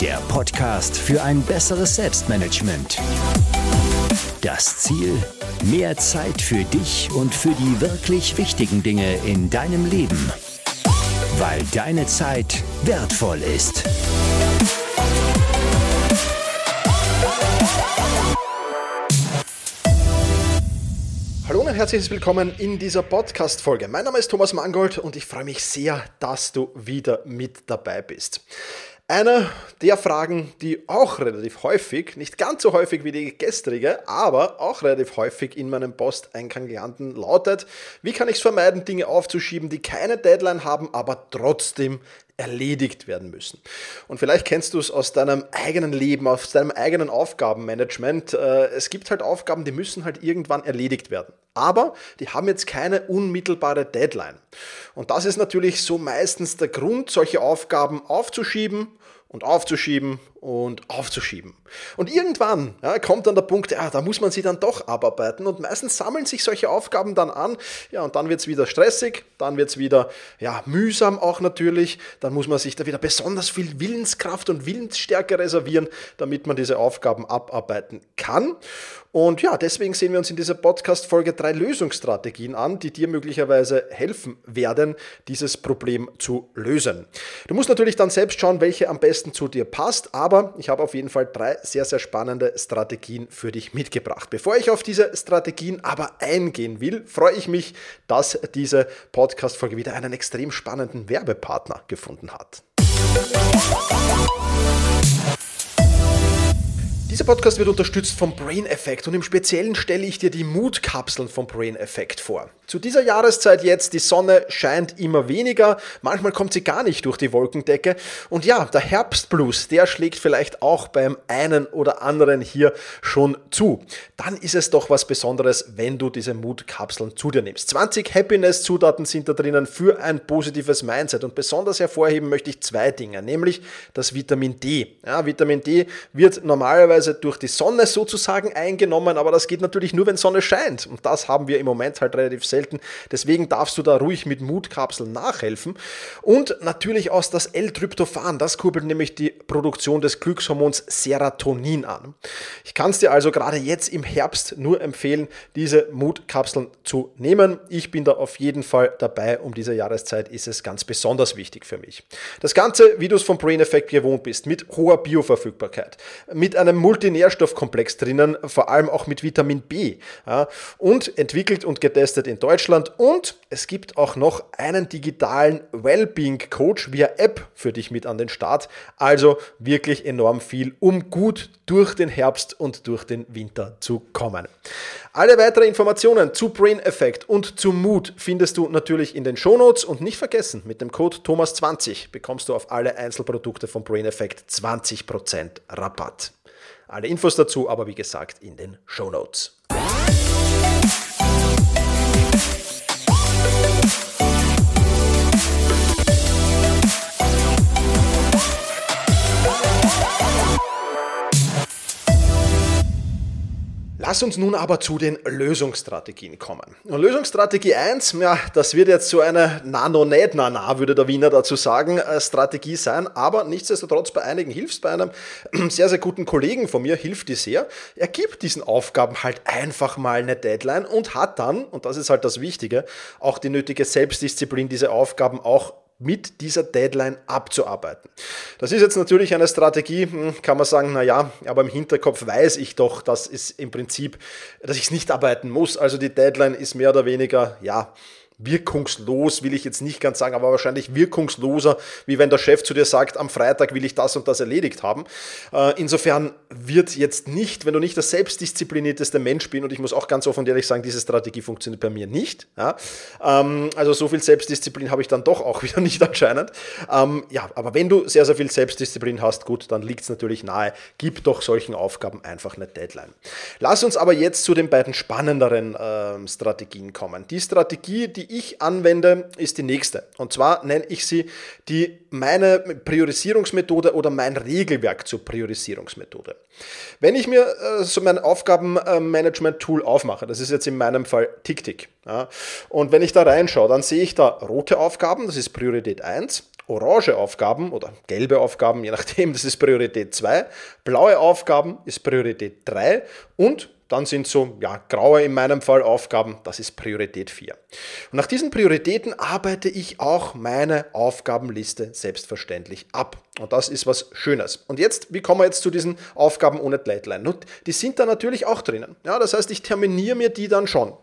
der Podcast für ein besseres Selbstmanagement. Das Ziel? Mehr Zeit für dich und für die wirklich wichtigen Dinge in deinem Leben. Weil deine Zeit wertvoll ist. Hallo und herzliches Willkommen in dieser Podcast-Folge. Mein Name ist Thomas Mangold und ich freue mich sehr, dass du wieder mit dabei bist. Eine der Fragen, die auch relativ häufig, nicht ganz so häufig wie die gestrige, aber auch relativ häufig in meinem Posteingang landen, lautet, wie kann ich es vermeiden, Dinge aufzuschieben, die keine Deadline haben, aber trotzdem erledigt werden müssen. Und vielleicht kennst du es aus deinem eigenen Leben, aus deinem eigenen Aufgabenmanagement. Äh, es gibt halt Aufgaben, die müssen halt irgendwann erledigt werden. Aber die haben jetzt keine unmittelbare Deadline. Und das ist natürlich so meistens der Grund, solche Aufgaben aufzuschieben und aufzuschieben und aufzuschieben. Und irgendwann ja, kommt dann der Punkt, ja, da muss man sie dann doch abarbeiten und meistens sammeln sich solche Aufgaben dann an, ja, und dann wird es wieder stressig, dann wird es wieder ja, mühsam auch natürlich, dann muss man sich da wieder besonders viel Willenskraft und Willensstärke reservieren, damit man diese Aufgaben abarbeiten kann. Und ja, deswegen sehen wir uns in dieser Podcast-Folge drei Lösungsstrategien an, die dir möglicherweise helfen werden, dieses Problem zu lösen. Du musst natürlich dann selbst schauen, welche am besten zu dir passt, aber ich habe auf jeden Fall drei sehr, sehr spannende Strategien für dich mitgebracht. Bevor ich auf diese Strategien aber eingehen will, freue ich mich, dass diese Podcast-Folge wieder einen extrem spannenden Werbepartner gefunden hat. Dieser Podcast wird unterstützt vom Brain Effect und im Speziellen stelle ich dir die Mutkapseln vom Brain Effect vor. Zu dieser Jahreszeit jetzt, die Sonne scheint immer weniger, manchmal kommt sie gar nicht durch die Wolkendecke und ja, der Herbstblues, der schlägt vielleicht auch beim einen oder anderen hier schon zu. Dann ist es doch was Besonderes, wenn du diese Mutkapseln zu dir nimmst. 20 Happiness-Zutaten sind da drinnen für ein positives Mindset und besonders hervorheben möchte ich zwei Dinge, nämlich das Vitamin D. Ja, Vitamin D wird normalerweise teilweise durch die Sonne sozusagen eingenommen, aber das geht natürlich nur, wenn Sonne scheint. Und das haben wir im Moment halt relativ selten. Deswegen darfst du da ruhig mit Mutkapseln nachhelfen. Und natürlich aus das L-Tryptophan, das kurbelt nämlich die Produktion des Glückshormons Serotonin an. Ich kann es dir also gerade jetzt im Herbst nur empfehlen, diese Mutkapseln zu nehmen. Ich bin da auf jeden Fall dabei. Um diese Jahreszeit ist es ganz besonders wichtig für mich. Das Ganze, wie du es vom Brain Effect gewohnt bist, mit hoher Bioverfügbarkeit, mit einem Multinährstoffkomplex drinnen, vor allem auch mit Vitamin B. Ja, und entwickelt und getestet in Deutschland. Und es gibt auch noch einen digitalen Wellbeing Coach via App für dich mit an den Start. Also wirklich enorm viel, um gut durch den Herbst und durch den Winter zu kommen. Alle weiteren Informationen zu Brain Effect und zu Mood findest du natürlich in den Shownotes und nicht vergessen, mit dem Code Thomas20 bekommst du auf alle Einzelprodukte von Brain Effect 20% Rabatt. Alle Infos dazu aber wie gesagt in den Shownotes. Lass uns nun aber zu den Lösungsstrategien kommen. Und Lösungsstrategie 1, ja, das wird jetzt so eine nano net nana würde der Wiener dazu sagen, äh, Strategie sein, aber nichtsdestotrotz bei einigen hilft bei einem sehr, sehr guten Kollegen von mir, hilft die sehr. Er gibt diesen Aufgaben halt einfach mal eine Deadline und hat dann, und das ist halt das Wichtige, auch die nötige Selbstdisziplin, diese Aufgaben auch mit dieser Deadline abzuarbeiten. Das ist jetzt natürlich eine Strategie, hm, kann man sagen, naja, aber im Hinterkopf weiß ich doch, dass es im Prinzip, dass ich es nicht arbeiten muss. Also die Deadline ist mehr oder weniger, ja, wirkungslos, will ich jetzt nicht ganz sagen, aber wahrscheinlich wirkungsloser, wie wenn der Chef zu dir sagt, am Freitag will ich das und das erledigt haben. Äh, insofern wird jetzt nicht, wenn du nicht der selbstdisziplinierteste Mensch bist, und ich muss auch ganz offen und ehrlich sagen, diese Strategie funktioniert bei mir nicht. Ähm, also so viel Selbstdisziplin habe ich dann doch auch wieder nicht anscheinend. Ähm, ja, aber wenn du sehr, sehr viel Selbstdisziplin hast, gut, dann liegt es natürlich nahe, gib doch solchen Aufgaben einfach eine Deadline. Lass uns aber jetzt zu den beiden spannenderen ähm, Strategien kommen. Die Strategie, die ich anwende, ist die nächste. Und zwar nenne ich sie die meine Priorisierungsmethode oder mein Regelwerk zur Priorisierungsmethode. Wenn ich mir äh, so mein Aufgabenmanagement-Tool aufmache, das ist jetzt in meinem Fall TickTick, ja, und wenn ich da reinschaue, dann sehe ich da rote Aufgaben, das ist Priorität 1, orange Aufgaben oder gelbe Aufgaben, je nachdem, das ist Priorität 2, blaue Aufgaben ist Priorität 3 und dann sind so, ja, graue in meinem Fall Aufgaben, das ist Priorität 4. Und nach diesen Prioritäten arbeite ich auch meine Aufgabenliste selbstverständlich ab. Und das ist was Schönes. Und jetzt, wie kommen wir jetzt zu diesen Aufgaben ohne Deadline? Und die sind da natürlich auch drinnen. Ja, das heißt, ich terminiere mir die dann schon.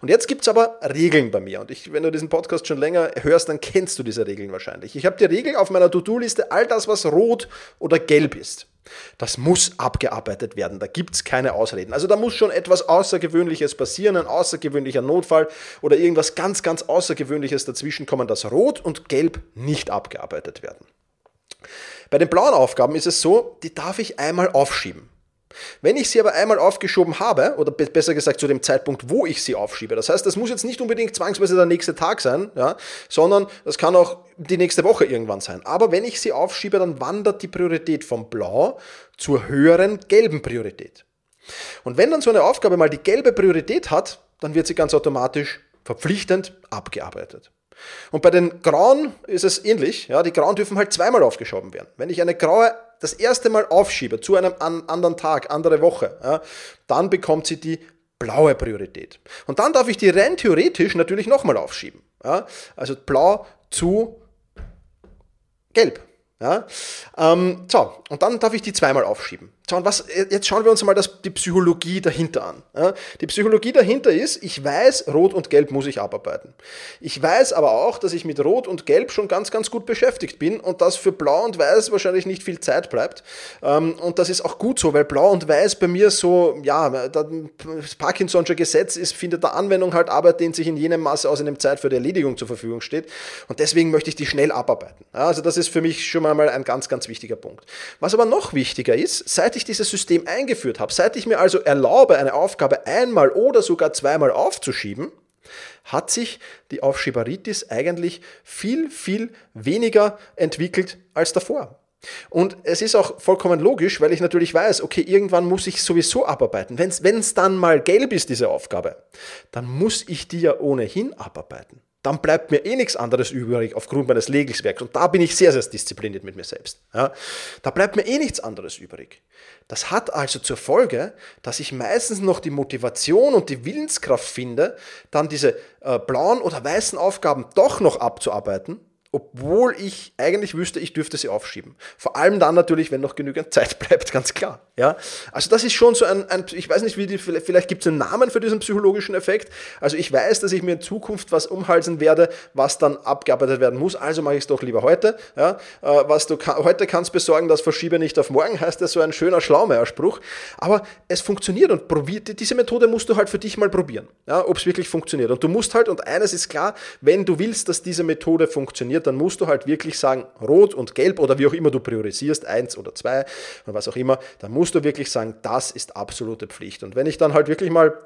Und jetzt gibt es aber Regeln bei mir. Und ich, wenn du diesen Podcast schon länger hörst, dann kennst du diese Regeln wahrscheinlich. Ich habe die Regel auf meiner To-Do-Liste, all das, was rot oder gelb ist. Das muss abgearbeitet werden, da gibt es keine Ausreden. Also da muss schon etwas Außergewöhnliches passieren, ein außergewöhnlicher Notfall oder irgendwas ganz, ganz Außergewöhnliches dazwischen kommen, dass Rot und Gelb nicht abgearbeitet werden. Bei den blauen Aufgaben ist es so, die darf ich einmal aufschieben. Wenn ich sie aber einmal aufgeschoben habe, oder besser gesagt zu dem Zeitpunkt, wo ich sie aufschiebe, das heißt, das muss jetzt nicht unbedingt zwangsweise der nächste Tag sein, ja, sondern das kann auch die nächste Woche irgendwann sein. Aber wenn ich sie aufschiebe, dann wandert die Priorität vom Blau zur höheren gelben Priorität. Und wenn dann so eine Aufgabe mal die gelbe Priorität hat, dann wird sie ganz automatisch verpflichtend abgearbeitet. Und bei den Grauen ist es ähnlich. Ja, die Grauen dürfen halt zweimal aufgeschoben werden. Wenn ich eine graue das erste Mal aufschiebe zu einem anderen Tag, andere Woche, ja, dann bekommt sie die blaue Priorität. Und dann darf ich die rein theoretisch natürlich nochmal aufschieben. Ja, also blau zu gelb. Ja? Ähm, so, und dann darf ich die zweimal aufschieben. So, und was, jetzt schauen wir uns mal das, die Psychologie dahinter an. Ja? Die Psychologie dahinter ist, ich weiß, Rot und Gelb muss ich abarbeiten. Ich weiß aber auch, dass ich mit Rot und Gelb schon ganz, ganz gut beschäftigt bin und dass für Blau und Weiß wahrscheinlich nicht viel Zeit bleibt. Ähm, und das ist auch gut so, weil Blau und Weiß bei mir so, ja, das Parkinson'sche Gesetz ist, findet der Anwendung halt Arbeit, dehnt sich in jenem Maße aus, in dem Zeit für die Erledigung zur Verfügung steht. Und deswegen möchte ich die schnell abarbeiten. Ja, also das ist für mich schon mal ein ganz, ganz wichtiger Punkt. Was aber noch wichtiger ist, seit ich dieses System eingeführt habe, seit ich mir also erlaube, eine Aufgabe einmal oder sogar zweimal aufzuschieben, hat sich die Aufschieberitis eigentlich viel, viel weniger entwickelt als davor. Und es ist auch vollkommen logisch, weil ich natürlich weiß, okay, irgendwann muss ich sowieso abarbeiten. Wenn es dann mal gelb ist, diese Aufgabe, dann muss ich die ja ohnehin abarbeiten dann bleibt mir eh nichts anderes übrig aufgrund meines Legelswerks. Und da bin ich sehr, sehr diszipliniert mit mir selbst. Ja. Da bleibt mir eh nichts anderes übrig. Das hat also zur Folge, dass ich meistens noch die Motivation und die Willenskraft finde, dann diese äh, blauen oder weißen Aufgaben doch noch abzuarbeiten obwohl ich eigentlich wüsste, ich dürfte sie aufschieben. Vor allem dann natürlich, wenn noch genügend Zeit bleibt, ganz klar. Ja? Also das ist schon so ein, ein ich weiß nicht, wie die, vielleicht gibt es einen Namen für diesen psychologischen Effekt. Also ich weiß, dass ich mir in Zukunft was umhalsen werde, was dann abgearbeitet werden muss, also mache ich es doch lieber heute. Ja? Äh, was du kann, heute kannst besorgen, das verschiebe nicht auf morgen, heißt das so ein schöner Schlaumeierspruch. Aber es funktioniert und probiert, diese Methode musst du halt für dich mal probieren, ja? ob es wirklich funktioniert. Und du musst halt, und eines ist klar, wenn du willst, dass diese Methode funktioniert, dann musst du halt wirklich sagen, rot und gelb oder wie auch immer du priorisierst, eins oder zwei oder was auch immer, dann musst du wirklich sagen, das ist absolute Pflicht. Und wenn ich dann halt wirklich mal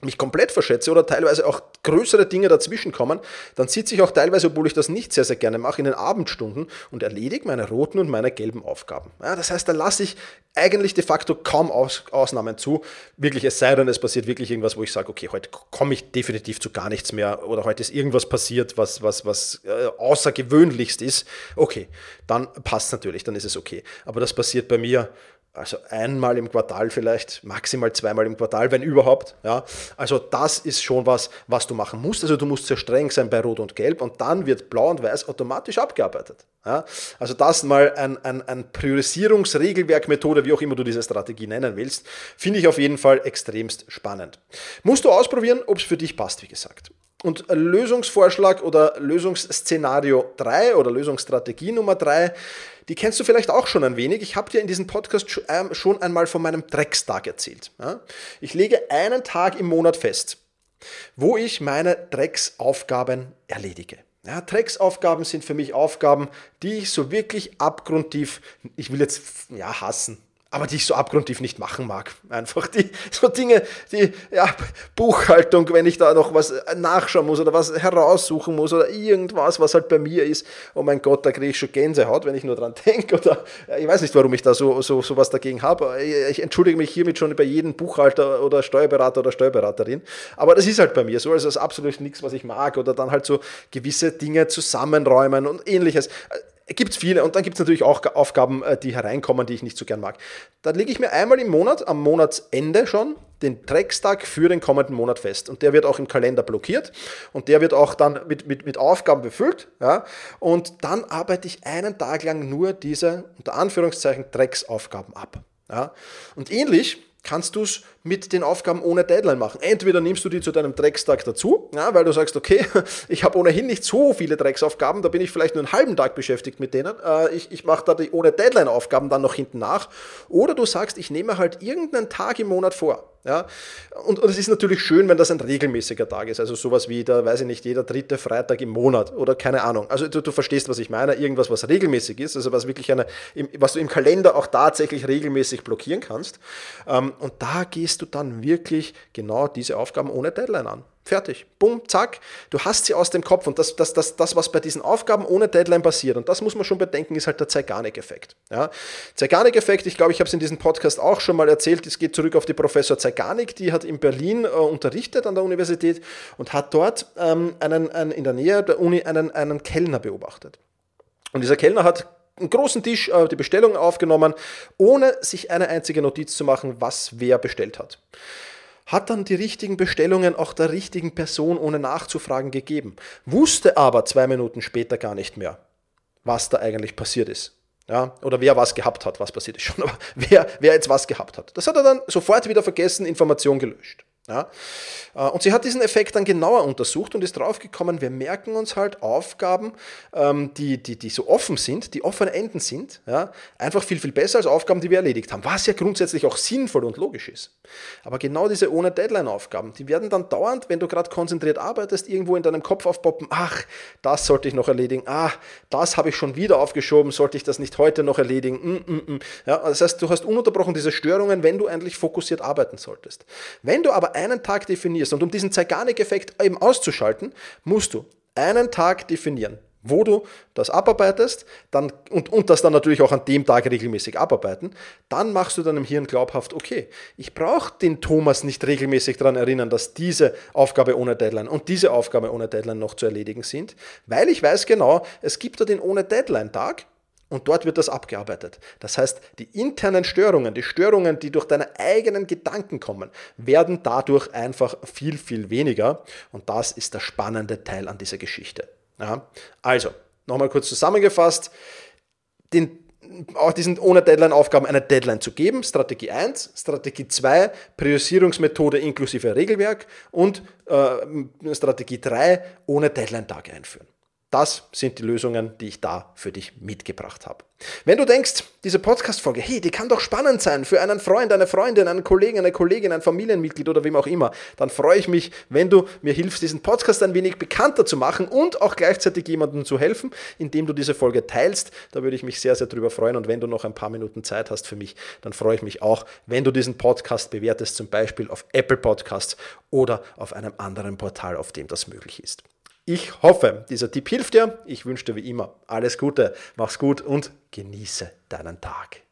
mich komplett verschätze oder teilweise auch größere Dinge dazwischen kommen, dann sitze ich auch teilweise, obwohl ich das nicht sehr, sehr gerne mache, in den Abendstunden und erledige meine roten und meine gelben Aufgaben. Ja, das heißt, da lasse ich eigentlich de facto kaum Aus Ausnahmen zu. Wirklich, es sei denn, es passiert wirklich irgendwas, wo ich sage, okay, heute komme ich definitiv zu gar nichts mehr oder heute ist irgendwas passiert, was, was, was äh, außergewöhnlichst ist. Okay, dann passt natürlich, dann ist es okay. Aber das passiert bei mir also einmal im Quartal vielleicht, maximal zweimal im Quartal, wenn überhaupt. Ja. Also das ist schon was, was du machen musst. Also du musst sehr streng sein bei Rot und Gelb und dann wird Blau und Weiß automatisch abgearbeitet. Ja. Also das mal ein, ein, ein Priorisierungsregelwerk, Methode, wie auch immer du diese Strategie nennen willst, finde ich auf jeden Fall extremst spannend. Musst du ausprobieren, ob es für dich passt, wie gesagt. Und Lösungsvorschlag oder Lösungsszenario 3 oder Lösungsstrategie Nummer 3 die kennst du vielleicht auch schon ein wenig. Ich habe dir in diesem Podcast ähm, schon einmal von meinem Dreckstag erzählt. Ich lege einen Tag im Monat fest, wo ich meine Drecksaufgaben erledige. Ja, Drecksaufgaben sind für mich Aufgaben, die ich so wirklich abgrundtief, ich will jetzt ja hassen, aber die ich so abgrundtief nicht machen mag. Einfach die, so Dinge, die, ja, Buchhaltung, wenn ich da noch was nachschauen muss oder was heraussuchen muss oder irgendwas, was halt bei mir ist. Oh mein Gott, da kriege ich schon Gänsehaut, wenn ich nur dran denke oder ich weiß nicht, warum ich da so, so, so was dagegen habe. Ich entschuldige mich hiermit schon bei jedem Buchhalter oder Steuerberater oder Steuerberaterin. Aber das ist halt bei mir so, also das ist absolut nichts, was ich mag oder dann halt so gewisse Dinge zusammenräumen und ähnliches gibt es viele und dann gibt es natürlich auch Aufgaben, äh, die hereinkommen, die ich nicht so gern mag. Da lege ich mir einmal im Monat, am Monatsende schon, den Dreckstag für den kommenden Monat fest. Und der wird auch im Kalender blockiert und der wird auch dann mit, mit, mit Aufgaben befüllt. Ja? Und dann arbeite ich einen Tag lang nur diese, unter Anführungszeichen, Drecksaufgaben ab. Ja? Und ähnlich kannst du es mit den Aufgaben ohne Deadline machen. Entweder nimmst du die zu deinem Dreckstag dazu, ja, weil du sagst, okay, ich habe ohnehin nicht so viele Drecksaufgaben, da bin ich vielleicht nur einen halben Tag beschäftigt mit denen. Äh, ich ich mache da die ohne Deadline-Aufgaben dann noch hinten nach. Oder du sagst, ich nehme halt irgendeinen Tag im Monat vor. Ja? Und, und es ist natürlich schön, wenn das ein regelmäßiger Tag ist. Also sowas wie der, weiß ich nicht, jeder dritte Freitag im Monat oder keine Ahnung. Also du, du verstehst, was ich meine. Irgendwas, was regelmäßig ist, also was wirklich eine, was du im Kalender auch tatsächlich regelmäßig blockieren kannst. Ähm, und da gehst du dann wirklich genau diese Aufgaben ohne Deadline an. Fertig. Bumm, zack. Du hast sie aus dem Kopf. Und das, das, das, das, was bei diesen Aufgaben ohne Deadline passiert, und das muss man schon bedenken, ist halt der Zeigarnik-Effekt. Ja? Zeigarnik-Effekt, ich glaube, ich habe es in diesem Podcast auch schon mal erzählt, es geht zurück auf die Professor Zeigarnik, die hat in Berlin äh, unterrichtet an der Universität und hat dort ähm, einen, einen, in der Nähe der Uni einen, einen Kellner beobachtet. Und dieser Kellner hat einen großen Tisch äh, die Bestellung aufgenommen, ohne sich eine einzige Notiz zu machen, was wer bestellt hat hat dann die richtigen Bestellungen auch der richtigen Person ohne nachzufragen gegeben, wusste aber zwei Minuten später gar nicht mehr, was da eigentlich passiert ist. Ja, oder wer was gehabt hat, was passiert ist schon, aber wer, wer jetzt was gehabt hat. Das hat er dann sofort wieder vergessen, Information gelöscht. Ja? Äh, und sie hat diesen Effekt dann genauer untersucht und ist draufgekommen, wir merken uns halt Aufgaben, ähm, die, die, die so offen sind, die offene Enden sind, ja? einfach viel, viel besser als Aufgaben, die wir erledigt haben, was ja grundsätzlich auch sinnvoll und logisch ist. Aber genau diese ohne Deadline-Aufgaben, die werden dann dauernd, wenn du gerade konzentriert arbeitest, irgendwo in deinem Kopf aufpoppen, ach, das sollte ich noch erledigen, ah, das habe ich schon wieder aufgeschoben, sollte ich das nicht heute noch erledigen, mm, mm, mm. Ja, das heißt, du hast ununterbrochen diese Störungen, wenn du eigentlich fokussiert arbeiten solltest. Wenn du aber einen Tag definierst und um diesen Zeigarnik-Effekt eben auszuschalten, musst du einen Tag definieren, wo du das abarbeitest dann, und, und das dann natürlich auch an dem Tag regelmäßig abarbeiten, dann machst du deinem Hirn glaubhaft, okay, ich brauche den Thomas nicht regelmäßig daran erinnern, dass diese Aufgabe ohne Deadline und diese Aufgabe ohne Deadline noch zu erledigen sind, weil ich weiß genau, es gibt da den ohne Deadline-Tag und dort wird das abgearbeitet. Das heißt, die internen Störungen, die Störungen, die durch deine eigenen Gedanken kommen, werden dadurch einfach viel, viel weniger. Und das ist der spannende Teil an dieser Geschichte. Ja? Also, nochmal kurz zusammengefasst, den auch diesen ohne Deadline-Aufgaben eine Deadline zu geben. Strategie 1, Strategie 2, Priorisierungsmethode inklusive Regelwerk und äh, Strategie 3, ohne Deadline-Tage einführen. Das sind die Lösungen, die ich da für dich mitgebracht habe. Wenn du denkst, diese Podcast-Folge, hey, die kann doch spannend sein für einen Freund, eine Freundin, einen Kollegen, eine Kollegin, ein Familienmitglied oder wem auch immer, dann freue ich mich, wenn du mir hilfst, diesen Podcast ein wenig bekannter zu machen und auch gleichzeitig jemandem zu helfen, indem du diese Folge teilst. Da würde ich mich sehr, sehr drüber freuen. Und wenn du noch ein paar Minuten Zeit hast für mich, dann freue ich mich auch, wenn du diesen Podcast bewertest, zum Beispiel auf Apple Podcasts oder auf einem anderen Portal, auf dem das möglich ist. Ich hoffe, dieser Tipp hilft dir. Ich wünsche dir wie immer alles Gute, mach's gut und genieße deinen Tag.